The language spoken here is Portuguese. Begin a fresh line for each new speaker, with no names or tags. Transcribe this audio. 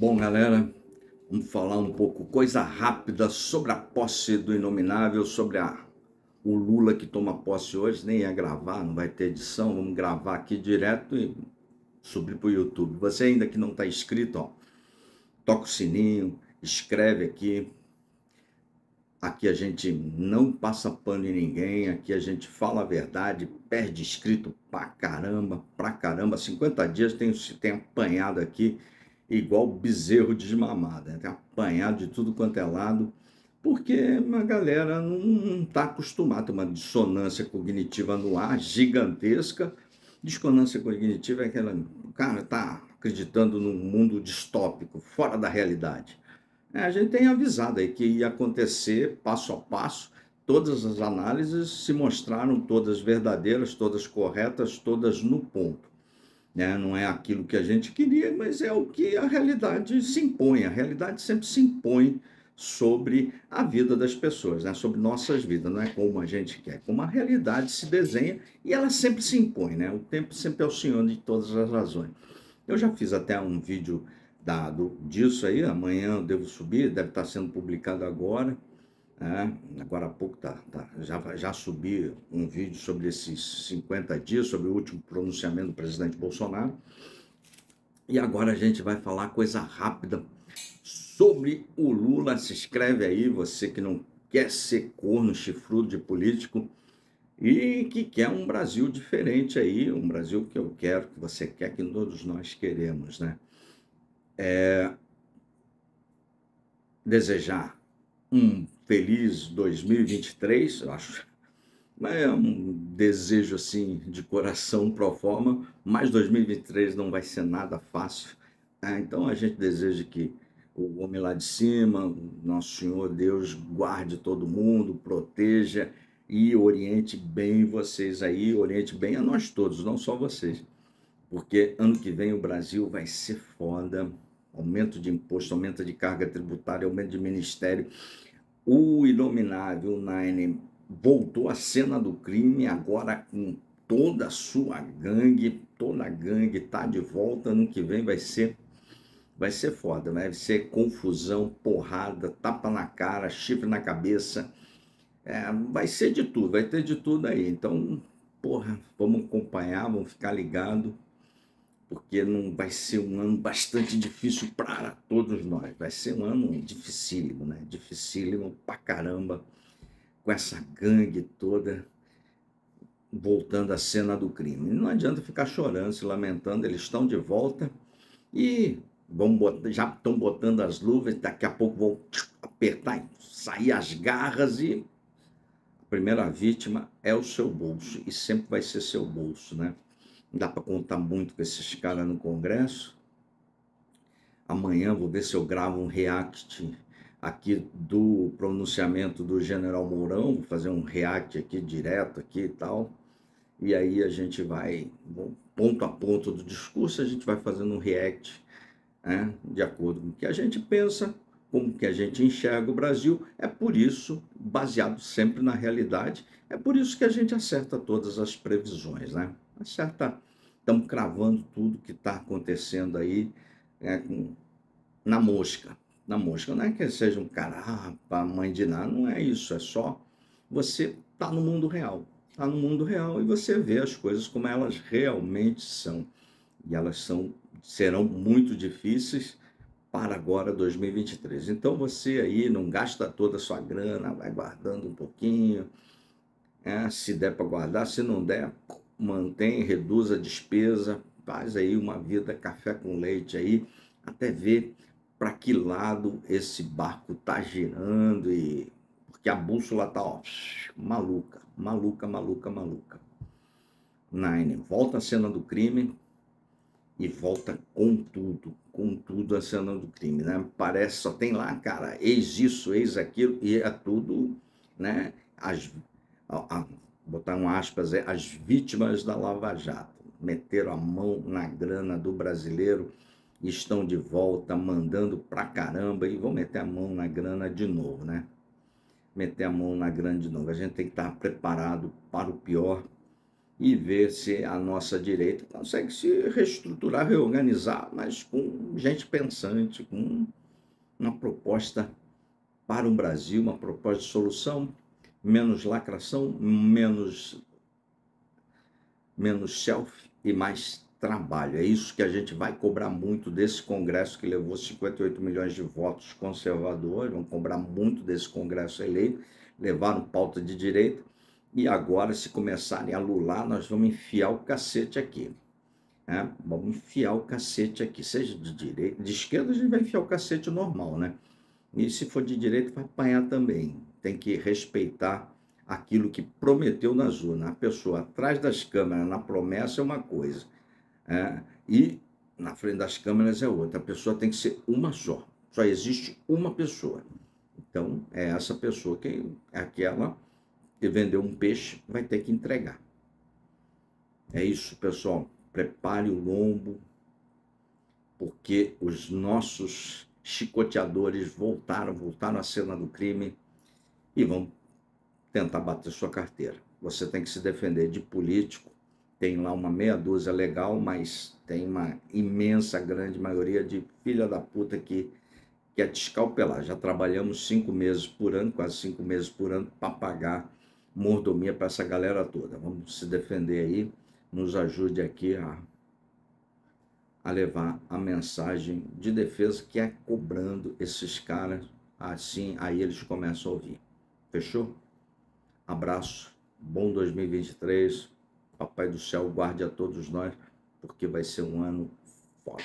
Bom, galera, vamos falar um pouco, coisa rápida sobre a posse do Inominável, sobre a, o Lula que toma posse hoje. Nem ia gravar, não vai ter edição, vamos gravar aqui direto e subir para o YouTube. Você ainda que não está inscrito, ó, toca o sininho, escreve aqui. Aqui a gente não passa pano em ninguém, aqui a gente fala a verdade, perde inscrito pra caramba, pra caramba. 50 dias tem, tem apanhado aqui igual bezerro desmamado, né? apanhado de tudo quanto é lado, porque a galera não está acostumada, tem uma dissonância cognitiva no ar gigantesca. Dissonância cognitiva é aquela, o cara está acreditando num mundo distópico, fora da realidade. É, a gente tem avisado aí que ia acontecer passo a passo, todas as análises se mostraram todas verdadeiras, todas corretas, todas no ponto. Né? Não é aquilo que a gente queria, mas é o que a realidade se impõe. A realidade sempre se impõe sobre a vida das pessoas, né? sobre nossas vidas, não é como a gente quer, como a realidade se desenha e ela sempre se impõe, né? O tempo sempre é o senhor de todas as razões. Eu já fiz até um vídeo dado disso aí, amanhã eu devo subir, deve estar sendo publicado agora, é, agora há pouco tá, tá, já, já subi um vídeo sobre esses 50 dias, sobre o último pronunciamento do presidente Bolsonaro. E agora a gente vai falar coisa rápida sobre o Lula. Se inscreve aí, você que não quer ser corno chifrudo de político e que quer um Brasil diferente aí, um Brasil que eu quero, que você quer, que todos nós queremos, né? É... Desejar um feliz 2023, eu acho. É um desejo assim de coração pro forma, mas 2023 não vai ser nada fácil. É, então a gente deseja que o homem lá de cima, nosso Senhor Deus, guarde todo mundo, proteja e oriente bem vocês aí, oriente bem a nós todos, não só vocês. Porque ano que vem o Brasil vai ser foda. Aumento de imposto, aumento de carga tributária, aumento de ministério o inominável Nine voltou à cena do crime, agora com toda a sua gangue, toda a gangue está de volta. Ano que vem vai ser vai ser foda, vai ser confusão, porrada, tapa na cara, chifre na cabeça. É, vai ser de tudo, vai ter de tudo aí. Então, porra, vamos acompanhar, vamos ficar ligado porque não vai ser um ano bastante difícil para todos nós. Vai ser um ano dificílimo, né? Dificílimo pra caramba, com essa gangue toda voltando à cena do crime. Não adianta ficar chorando, se lamentando, eles estão de volta e vão botar, já estão botando as luvas, daqui a pouco vão apertar, sair as garras e a primeira vítima é o seu bolso e sempre vai ser seu bolso, né? Não dá para contar muito com esses caras no Congresso. Amanhã vou ver se eu gravo um react aqui do pronunciamento do General Mourão, vou fazer um react aqui direto aqui e tal. E aí a gente vai, ponto a ponto do discurso, a gente vai fazendo um react né, de acordo com o que a gente pensa, como que a gente enxerga o Brasil. É por isso, baseado sempre na realidade, é por isso que a gente acerta todas as previsões, né? Acerta, estamos cravando tudo que está acontecendo aí é, com, na mosca. Na mosca, não é que seja um cara, ah, mãe de nada, não é isso, é só você tá no mundo real. Está no mundo real e você vê as coisas como elas realmente são. E elas são, serão muito difíceis, para agora 2023. Então você aí não gasta toda a sua grana, vai guardando um pouquinho, é, se der para guardar, se não der, mantém, reduz a despesa, faz aí uma vida café com leite aí, até ver para que lado esse barco tá girando e porque a bússola tá ó, maluca, maluca, maluca, maluca. Nine, volta à cena do crime, e volta com tudo, com tudo a cena do crime, né? Parece só tem lá, cara, eis isso, eis aquilo, e é tudo, né? As, a, a, botar um aspas, é, as vítimas da Lava Jato meteram a mão na grana do brasileiro estão de volta mandando pra caramba e vão meter a mão na grana de novo, né? Meter a mão na grana de novo. A gente tem que estar preparado para o pior e ver se a nossa direita consegue se reestruturar, reorganizar, mas com gente pensante, com uma proposta para o Brasil, uma proposta de solução, menos lacração, menos, menos self e mais trabalho. É isso que a gente vai cobrar muito desse Congresso que levou 58 milhões de votos conservadores, vamos cobrar muito desse Congresso eleito, levaram pauta de direita, e agora, se começarem a lular, nós vamos enfiar o cacete aqui. Né? Vamos enfiar o cacete aqui, seja de direita, de esquerda a gente vai enfiar o cacete normal, né? E se for de direita, vai apanhar também. Tem que respeitar aquilo que prometeu nas urnas. A pessoa atrás das câmeras, na promessa, é uma coisa. É, e na frente das câmeras é outra. A pessoa tem que ser uma só. Só existe uma pessoa. Então, é essa pessoa que é aquela que vendeu um peixe, vai ter que entregar. É isso, pessoal. Prepare o lombo, porque os nossos chicoteadores voltaram, voltaram à cena do crime e vão tentar bater sua carteira. Você tem que se defender de político. Tem lá uma meia dúzia legal, mas tem uma imensa, grande maioria de filha da puta que quer te escalpelar. Já trabalhamos cinco meses por ano, quase cinco meses por ano, para pagar mordomia para essa galera toda. Vamos se defender aí, nos ajude aqui a a levar a mensagem de defesa que é cobrando esses caras, assim aí eles começam a ouvir. Fechou? Abraço, bom 2023, Papai do Céu guarde a todos nós, porque vai ser um ano foda.